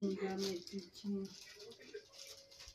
应该没地方